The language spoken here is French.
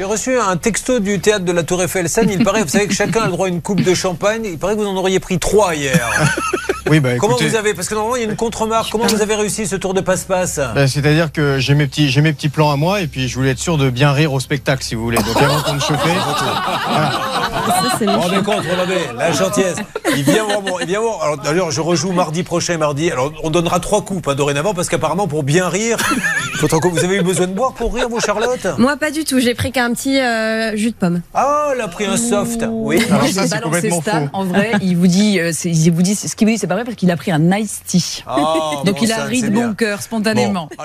J'ai reçu un texto du théâtre de la Tour Eiffel Seine. Il paraît, vous savez que chacun a le droit à une coupe de champagne. Il paraît que vous en auriez pris trois hier. Oui, bah, Comment écoutez, vous avez Parce que normalement, il y a une contre-marque. Comment vous avez réussi ce tour de passe-passe? Bah, C'est-à-dire que j'ai mes, petits, j'ai mes petits plans à moi et puis je voulais être sûr de bien rire au spectacle, si vous voulez. Donc avant qu'on me chauffer, Ça, c'est Vous rendez compte, regardez, la gentillesse. Il vient voir. mon- il vient voir. Alors, d'ailleurs, je rejoue mardi prochain, mardi. Alors, on donnera trois coupes hein, dorénavant parce qu'apparemment, pour bien rire, faut vous avez eu besoin de boire pour rire, vous, Charlotte? Moi, pas du tout. J'ai pris qu'un petit euh, jus de pomme. Ah, elle a pris un soft. Oui. Alors Je ça, c'est complètement faux. En vrai, il vous dit, euh, c'est- il vous dit ce qu'il vous dit, c'est pas vrai parce qu'il a pris un iced tea. Ah, Donc bon, il ça, a ri c'est de bien. bon cœur spontanément. Bon.